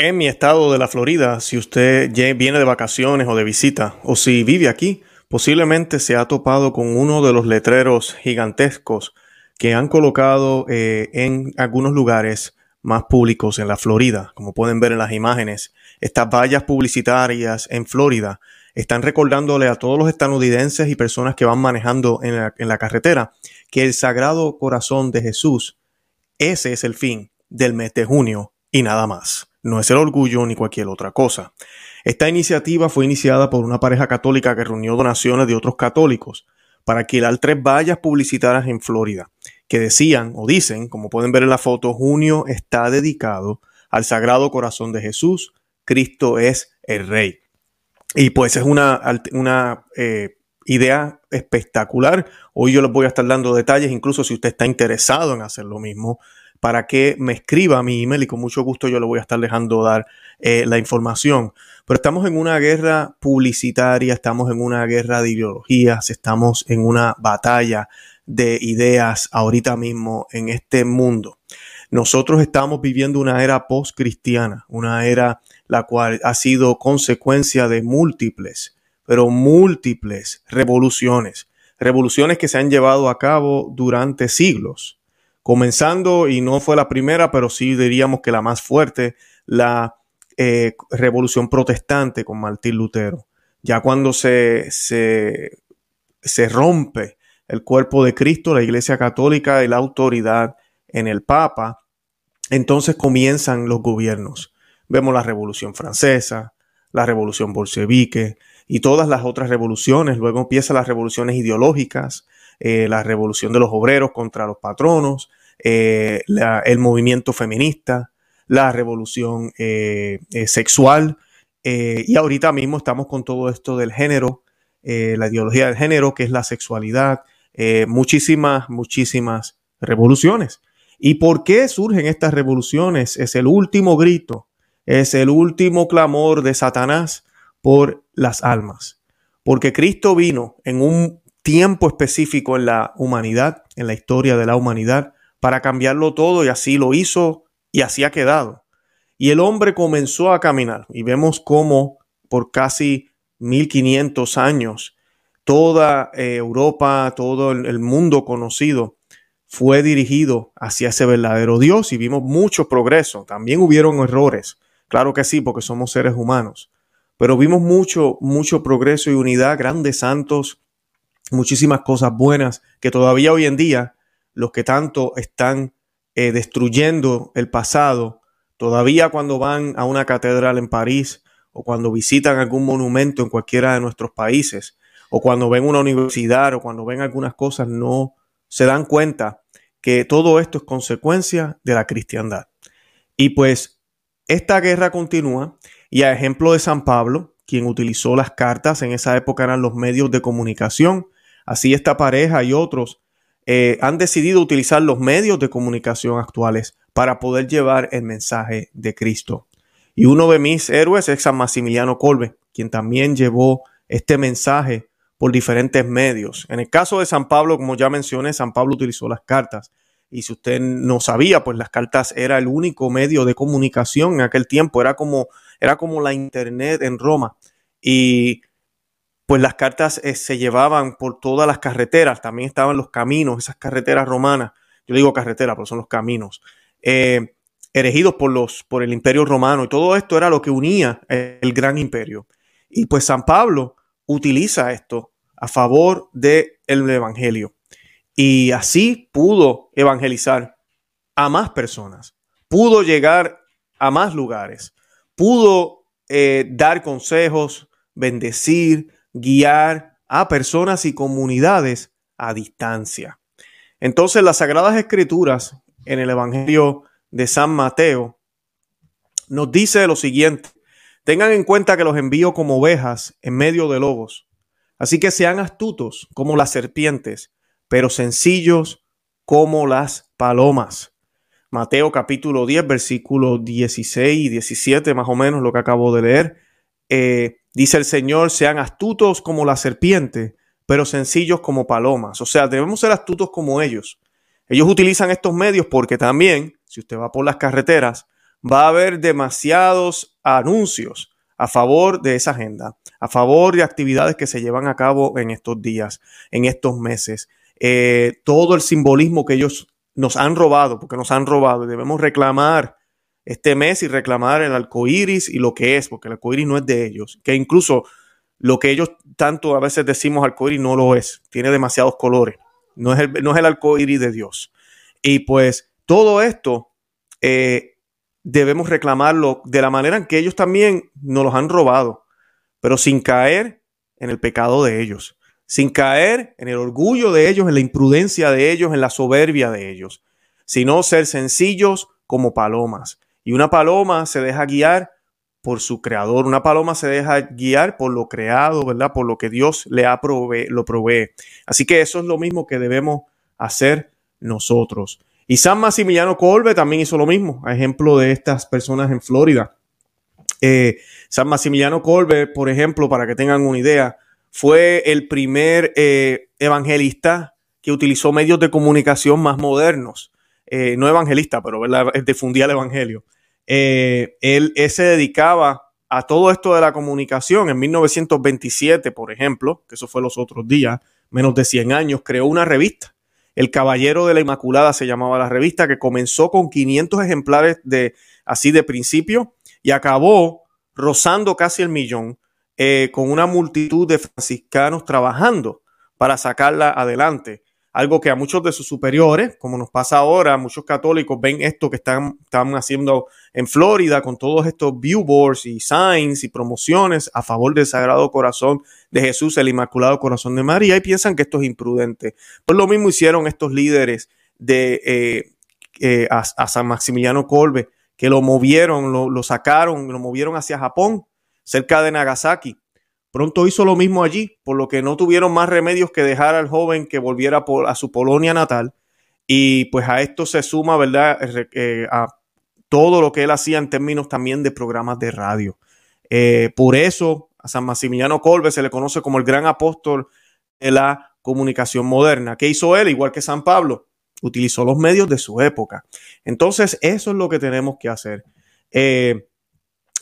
En mi estado de la Florida, si usted viene de vacaciones o de visita, o si vive aquí, posiblemente se ha topado con uno de los letreros gigantescos que han colocado eh, en algunos lugares más públicos en la Florida. Como pueden ver en las imágenes, estas vallas publicitarias en Florida están recordándole a todos los estadounidenses y personas que van manejando en la, en la carretera que el Sagrado Corazón de Jesús, ese es el fin del mes de junio y nada más no es el orgullo ni cualquier otra cosa. Esta iniciativa fue iniciada por una pareja católica que reunió donaciones de otros católicos para alquilar tres vallas publicitarias en Florida, que decían o dicen, como pueden ver en la foto, junio está dedicado al Sagrado Corazón de Jesús, Cristo es el Rey. Y pues es una, una eh, idea espectacular. Hoy yo les voy a estar dando detalles, incluso si usted está interesado en hacer lo mismo, para que me escriba mi email y con mucho gusto yo le voy a estar dejando dar eh, la información. Pero estamos en una guerra publicitaria, estamos en una guerra de ideologías, estamos en una batalla de ideas ahorita mismo en este mundo. Nosotros estamos viviendo una era post-cristiana, una era la cual ha sido consecuencia de múltiples, pero múltiples revoluciones, revoluciones que se han llevado a cabo durante siglos comenzando, y no fue la primera, pero sí diríamos que la más fuerte, la eh, revolución protestante con Martín Lutero. Ya cuando se, se, se rompe el cuerpo de Cristo, la Iglesia Católica y la autoridad en el Papa, entonces comienzan los gobiernos. Vemos la Revolución Francesa, la Revolución Bolchevique y todas las otras revoluciones. Luego empiezan las revoluciones ideológicas, eh, la revolución de los obreros contra los patronos, eh, el movimiento feminista, la revolución eh, eh, sexual, y ahorita mismo estamos con todo esto del género, la ideología del género, que es la sexualidad, muchísimas, muchísimas revoluciones. ¿Y por qué surgen estas revoluciones? Es el último grito, es el último clamor de Satanás por las almas. Porque Cristo vino en un tiempo específico en la humanidad, en la historia de la humanidad, para cambiarlo todo y así lo hizo y así ha quedado. Y el hombre comenzó a caminar y vemos cómo por casi 1500 años toda eh, Europa, todo el mundo conocido fue dirigido hacia ese verdadero Dios y vimos mucho progreso. También hubieron errores, claro que sí, porque somos seres humanos, pero vimos mucho, mucho progreso y unidad, grandes santos, muchísimas cosas buenas que todavía hoy en día los que tanto están eh, destruyendo el pasado, todavía cuando van a una catedral en París o cuando visitan algún monumento en cualquiera de nuestros países o cuando ven una universidad o cuando ven algunas cosas, no se dan cuenta que todo esto es consecuencia de la cristiandad. Y pues esta guerra continúa y a ejemplo de San Pablo, quien utilizó las cartas, en esa época eran los medios de comunicación, así esta pareja y otros eh, han decidido utilizar los medios de comunicación actuales para poder llevar el mensaje de Cristo. Y uno de mis héroes es San Maximiliano Colbe, quien también llevó este mensaje por diferentes medios. En el caso de San Pablo, como ya mencioné, San Pablo utilizó las cartas. Y si usted no sabía, pues las cartas era el único medio de comunicación en aquel tiempo. Era como, era como la internet en Roma. Y pues las cartas eh, se llevaban por todas las carreteras, también estaban los caminos, esas carreteras romanas, yo digo carretera, pero son los caminos, eh, erigidos por, los, por el imperio romano, y todo esto era lo que unía el gran imperio. Y pues San Pablo utiliza esto a favor del Evangelio. Y así pudo evangelizar a más personas, pudo llegar a más lugares, pudo eh, dar consejos, bendecir, guiar a personas y comunidades a distancia. Entonces las Sagradas Escrituras en el Evangelio de San Mateo nos dice lo siguiente, tengan en cuenta que los envío como ovejas en medio de lobos, así que sean astutos como las serpientes, pero sencillos como las palomas. Mateo capítulo 10, versículos 16 y 17, más o menos lo que acabo de leer. Eh, Dice el Señor, sean astutos como la serpiente, pero sencillos como palomas. O sea, debemos ser astutos como ellos. Ellos utilizan estos medios porque también, si usted va por las carreteras, va a haber demasiados anuncios a favor de esa agenda, a favor de actividades que se llevan a cabo en estos días, en estos meses. Eh, todo el simbolismo que ellos nos han robado, porque nos han robado, y debemos reclamar este mes y reclamar el arco iris y lo que es, porque el arco iris no es de ellos, que incluso lo que ellos tanto a veces decimos arco iris no lo es, tiene demasiados colores, no es el, no es el de Dios. Y pues todo esto eh, debemos reclamarlo de la manera en que ellos también nos los han robado, pero sin caer en el pecado de ellos, sin caer en el orgullo de ellos, en la imprudencia de ellos, en la soberbia de ellos, sino ser sencillos como palomas. Y una paloma se deja guiar por su creador, una paloma se deja guiar por lo creado, ¿verdad? Por lo que Dios le lo provee. Así que eso es lo mismo que debemos hacer nosotros. Y San Maximiliano Colbe también hizo lo mismo, a ejemplo de estas personas en Florida. Eh, San Maximiliano Colbe, por ejemplo, para que tengan una idea, fue el primer eh, evangelista que utilizó medios de comunicación más modernos. Eh, no evangelista, pero difundía el evangelio. Él, él, se dedicaba a todo esto de la comunicación. En 1927, por ejemplo, que eso fue los otros días, menos de 100 años, creó una revista el Caballero de la Inmaculada se llamaba la revista, que comenzó con 500 ejemplares de así de principio y acabó rozando casi el millón eh, con una multitud de franciscanos trabajando para sacarla adelante algo que a muchos de sus superiores, como nos pasa ahora, muchos católicos ven esto que están, haciendo en Florida con todos estos billboards y signs y promociones a favor del Sagrado Corazón de Jesús, el Inmaculado Corazón de María, y piensan que esto es imprudente. Pues lo mismo hicieron estos líderes de eh, eh, a, San Maximiliano Colbe, que lo movieron, lo sacaron, lo movieron hacia Japón, cerca de Nagasaki Pronto hizo lo mismo allí, por lo que no tuvieron más remedios que dejar al joven que volviera a su Polonia natal. Y pues a esto se suma, ¿verdad? Eh, a todo lo que él hacía en términos también de programas de radio. Eh, por eso a San Maximiliano Colbe se le conoce como el gran apóstol de la comunicación moderna. ¿Qué hizo él? Igual que San Pablo, utilizó los medios de su época. Entonces, eso es lo que tenemos que hacer. Eh,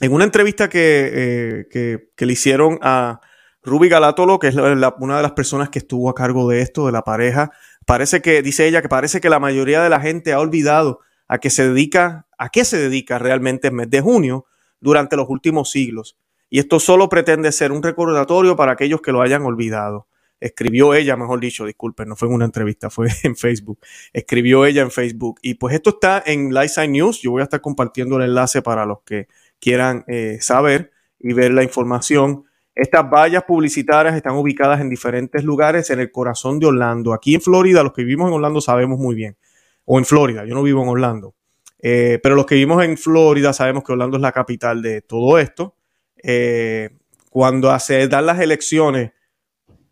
en una entrevista eh, que, le hicieron a Ruby Galatolo, que es una de las personas que estuvo a cargo de esto, de la pareja, parece que, dice ella, que parece que la mayoría de la gente ha olvidado a qué se dedica, a qué se dedica realmente el mes de junio durante los últimos siglos. Y esto solo pretende ser un recordatorio para aquellos que lo hayan olvidado. Escribió ella, mejor dicho, disculpen, no fue en una entrevista, fue en Facebook. Escribió ella en Facebook. Y pues esto está en Lightside News. Yo voy a estar compartiendo el enlace para los que quieran eh, saber y ver la información. Estas vallas publicitarias están ubicadas en diferentes lugares en el corazón de Orlando. Aquí en Florida, los que vivimos en Orlando sabemos muy bien. O en Florida, yo no vivo en Orlando. Eh, pero los que vivimos en Florida sabemos que Orlando es la capital de todo esto. Eh, cuando se dan las elecciones,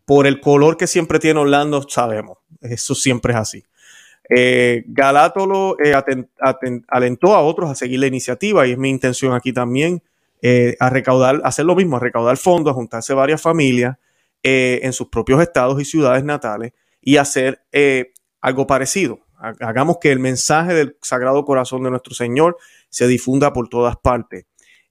por el color que siempre tiene Orlando, sabemos. Eso siempre es así. Eh, Galátolo eh, alentó a otros a seguir la iniciativa y es mi intención aquí también eh, a recaudar, hacer lo mismo, a recaudar fondos, a juntarse varias familias en sus propios estados y ciudades natales y hacer algo parecido. Hagamos que el mensaje del Sagrado Corazón de nuestro Señor se difunda por todas partes.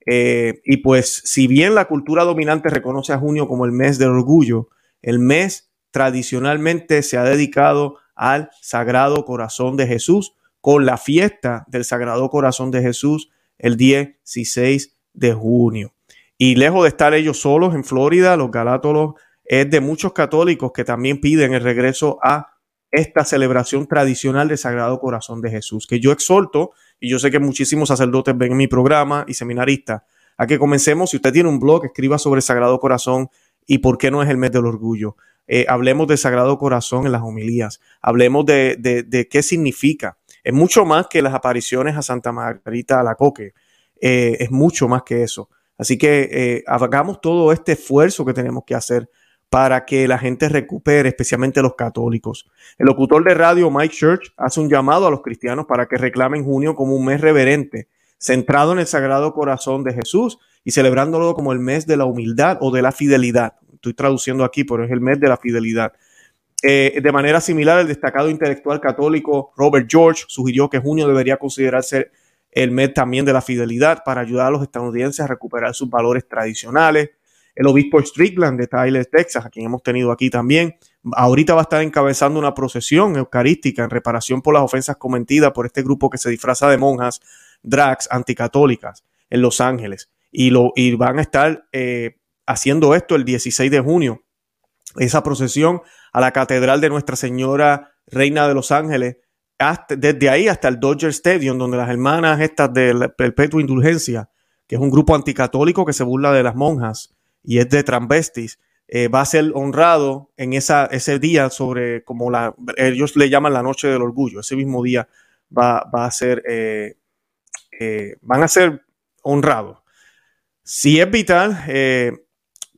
y pues, si bien la cultura dominante reconoce a junio como el mes del orgullo, el mes tradicionalmente se ha dedicado al Sagrado Corazón de Jesús con la fiesta del Sagrado Corazón de Jesús el 16 de junio. Y lejos de estar ellos solos en Florida, los galátolos es de muchos católicos que también piden el regreso a esta celebración tradicional del Sagrado Corazón de Jesús, que yo exhorto, y yo sé que muchísimos sacerdotes ven en mi programa y seminaristas, a que comencemos, si usted tiene un blog, escriba sobre el Sagrado Corazón y por qué no es el mes del orgullo. Eh, hablemos del Sagrado Corazón en las homilías, hablemos de, qué significa. Es mucho más que las apariciones a Santa Margarita Alacoque, eh, es mucho más que eso. Así que eh, hagamos todo este esfuerzo que tenemos que hacer para que la gente recupere, especialmente los católicos. El locutor de radio Mike Church hace un llamado a los cristianos para que reclamen junio como un mes reverente, centrado en el Sagrado Corazón de Jesús y celebrándolo como el mes de la humildad o de la fidelidad estoy traduciendo aquí, pero es el mes de la fidelidad. Eh, de manera similar, el destacado intelectual católico Robert George sugirió que junio debería considerarse el mes también de la fidelidad para ayudar a los estadounidenses a recuperar sus valores tradicionales. El obispo Strickland de Tyler, Texas, a quien hemos tenido aquí también, ahorita va a estar encabezando una procesión eucarística en reparación por las ofensas cometidas por este grupo que se disfraza de monjas drags anticatólicas en Los Ángeles. Y, lo, y van a estar eh, haciendo esto el 16 de junio, esa procesión a la Catedral de Nuestra Señora Reina de Los Ángeles, desde ahí hasta el Dodger Stadium, donde las hermanas estas de Perpetua Indulgencia, que es un grupo anticatólico que se burla de las monjas y es de transvestis, eh, va a ser honrado en esa, ese día sobre como la, ellos le llaman la noche del orgullo, ese mismo día va, va a ser, eh, eh, van a ser honrados. Si es vital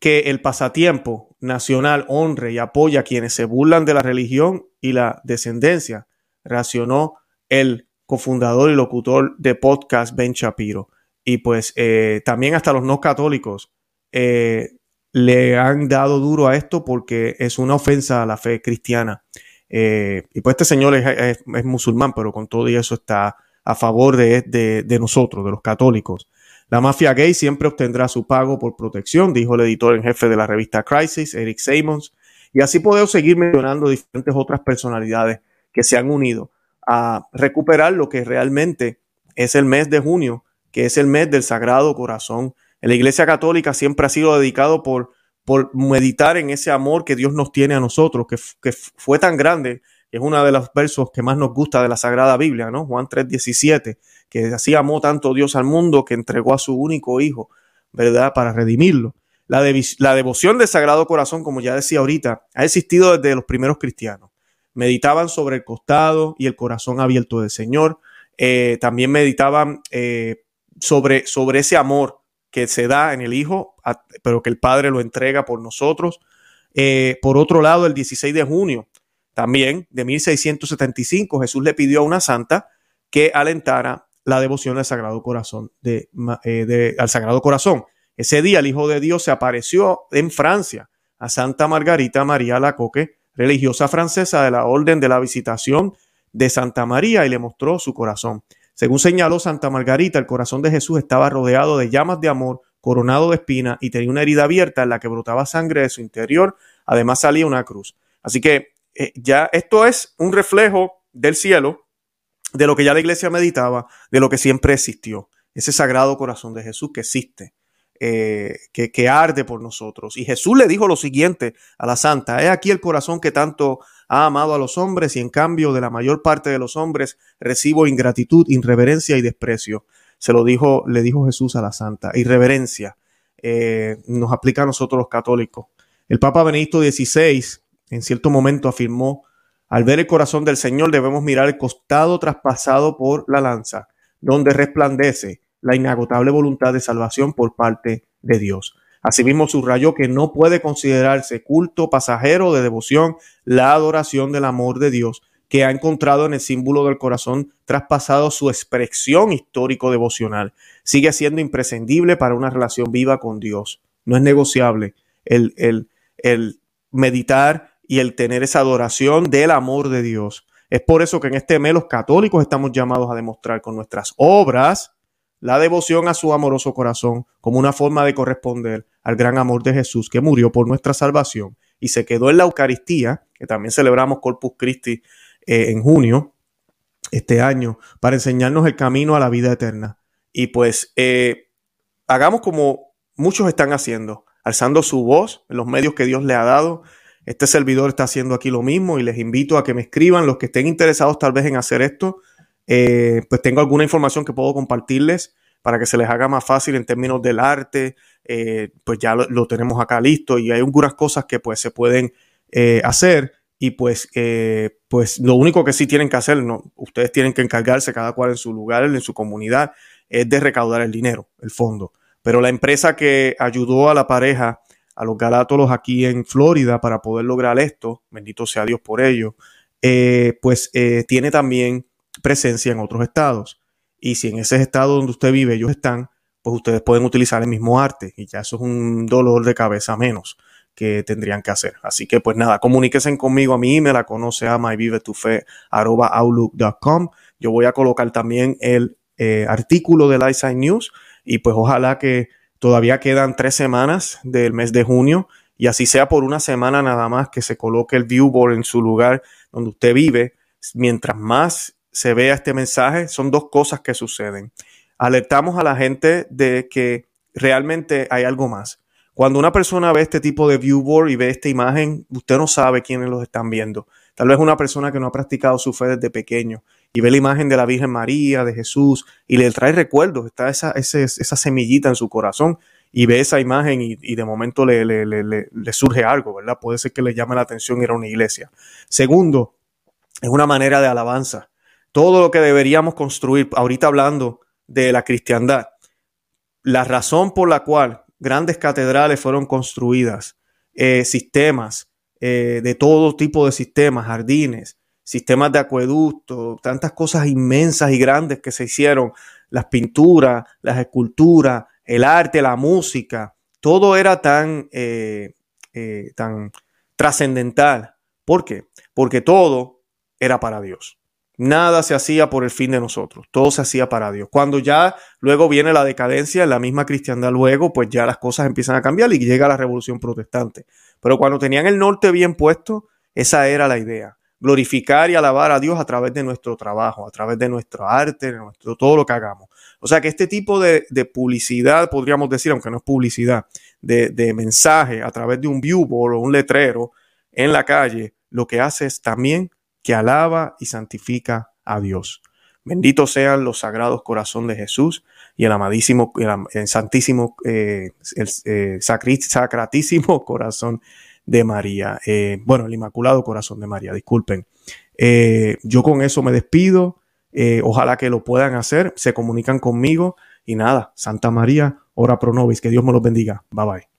que el pasatiempo nacional honre y apoya a quienes se burlan de la religión y la descendencia, reaccionó el cofundador y locutor de podcast Ben Shapiro. Y pues eh, también hasta los no católicos eh, le han dado duro a esto porque es una ofensa a la fe cristiana. Eh, y pues este señor es, musulmán, pero con todo y eso está a favor de, de, nosotros, de los católicos. La mafia gay siempre obtendrá su pago por protección, dijo el editor en jefe de la revista Crisis, Eric Simons. Y así podemos seguir mencionando diferentes otras personalidades que se han unido a recuperar lo que realmente es el mes de junio, que es el mes del Sagrado Corazón. En la Iglesia Católica siempre ha sido dedicado por, por meditar en ese amor que Dios nos tiene a nosotros, que, que fue tan grande, es uno de los versos que más nos gusta de la Sagrada Biblia, ¿no? Juan 3:17, que así amó tanto Dios al mundo que entregó a su único Hijo, ¿verdad? Para redimirlo. La, devoción del Sagrado Corazón, como ya decía ahorita, ha existido desde los primeros cristianos meditaban sobre el costado y el corazón abierto del Señor. Eh, también meditaban eh, sobre, sobre ese amor que se da en el Hijo, pero que el Padre lo entrega por nosotros. Eh, por otro lado, el 16 de junio también de 1675, Jesús le pidió a una santa que alentara la devoción al Sagrado Corazón, de, al Sagrado Corazón. Ese día el Hijo de Dios se apareció en Francia a Santa Margarita María Lacoque, religiosa francesa de la Orden de la Visitación de Santa María y le mostró su corazón. Según señaló Santa Margarita, el corazón de Jesús estaba rodeado de llamas de amor, coronado de espina y tenía una herida abierta en la que brotaba sangre de su interior. Además salía una cruz. Así que eh, ya esto es un reflejo del cielo, de lo que ya la iglesia meditaba, de lo que siempre existió. Ese sagrado corazón de Jesús que existe. Eh, que, arde por nosotros. Y Jesús le dijo lo siguiente a la santa, he aquí el corazón que tanto ha amado a los hombres y en cambio de la mayor parte de los hombres recibo ingratitud, irreverencia y desprecio. Se lo dijo, le dijo Jesús a la santa. Irreverencia eh, nos aplica a nosotros los católicos. El Papa Benedicto XVI en cierto momento afirmó, al ver el corazón del Señor debemos mirar el costado traspasado por la lanza, donde resplandece la inagotable voluntad de salvación por parte de Dios. Asimismo, subrayó que no puede considerarse culto pasajero de devoción la adoración del amor de Dios que ha encontrado en el símbolo del corazón traspasado su expresión histórico-devocional. Sigue siendo imprescindible para una relación viva con Dios. No es negociable el, el, el meditar y el tener esa adoración del amor de Dios. Es por eso que en este mes los católicos estamos llamados a demostrar con nuestras obras la devoción a su amoroso corazón como una forma de corresponder al gran amor de Jesús que murió por nuestra salvación y se quedó en la Eucaristía, que también celebramos Corpus Christi eh, en junio este año, para enseñarnos el camino a la vida eterna. Y pues eh, hagamos como muchos están haciendo, alzando su voz en los medios que Dios le ha dado. Este servidor está haciendo aquí lo mismo y les invito a que me escriban los que estén interesados tal vez en hacer esto eh, pues tengo alguna información que puedo compartirles para que se les haga más fácil en términos del arte, eh, pues ya lo, tenemos acá listo y hay algunas cosas que pues se pueden eh, hacer y pues, pues lo único que sí tienen que hacer, no, ustedes tienen que encargarse cada cual en su lugar, en su comunidad, es de recaudar el dinero, el fondo. Pero la empresa que ayudó a la pareja, a los galátolos aquí en Florida para poder lograr esto, bendito sea Dios por ello, pues tiene también presencia en otros estados. Y si en ese estado donde usted vive ellos están, pues ustedes pueden utilizar el mismo arte y ya eso es un dolor de cabeza menos que tendrían que hacer. Así que pues nada, comuníquense conmigo a mi email, la conoce a myvivetufe.outlook.com. Yo voy a colocar también el eh, artículo de Lightside News y pues ojalá que todavía quedan tres semanas del mes de junio y así sea por una semana nada más que se coloque el viewboard en su lugar donde usted vive. Mientras más se vea este mensaje, son dos cosas que suceden. Alertamos a la gente de que realmente hay algo más. Cuando una persona ve este tipo de viewboard y ve esta imagen, usted no sabe quiénes los están viendo. Tal vez una persona que no ha practicado su fe desde pequeño y ve la imagen de la Virgen María, de Jesús, y le trae recuerdos, está esa, esa semillita en su corazón y ve esa imagen y, de momento le, le, surge algo, ¿verdad? Puede ser que le llame la atención ir a una iglesia. Segundo, es una manera de alabanza. Todo lo que deberíamos construir, ahorita hablando de la cristiandad, la razón por la cual grandes catedrales fueron construidas, eh, sistemas, eh, de todo tipo de sistemas, jardines, sistemas de acueducto, tantas cosas inmensas y grandes que se hicieron, las pinturas, las esculturas, el arte, la música, todo era tan, eh, eh, tan trascendental. ¿Por qué? Porque todo era para Dios. Nada se hacía por el fin de nosotros, todo se hacía para Dios. Cuando ya luego viene la decadencia en la misma cristiandad, luego pues ya las cosas empiezan a cambiar y llega la revolución protestante. Pero cuando tenían el norte bien puesto, esa era la idea. Glorificar y alabar a Dios a través de nuestro trabajo, a través de nuestro arte, de nuestro, todo lo que hagamos. O sea que este tipo de, publicidad, podríamos decir, aunque no es publicidad, de, mensaje a través de un viewboard o un letrero en la calle, lo que hace es también que alaba y santifica a Dios. Benditos sean los sagrados corazón de Jesús y el amadísimo, el, santísimo, eh, el eh, sacratísimo corazón de María. Eh, bueno, el inmaculado corazón de María, disculpen. yo con eso me despido. ojalá que lo puedan hacer. Se comunican conmigo. Y nada, Santa María, ora pro nobis. Que Dios me los bendiga. Bye bye.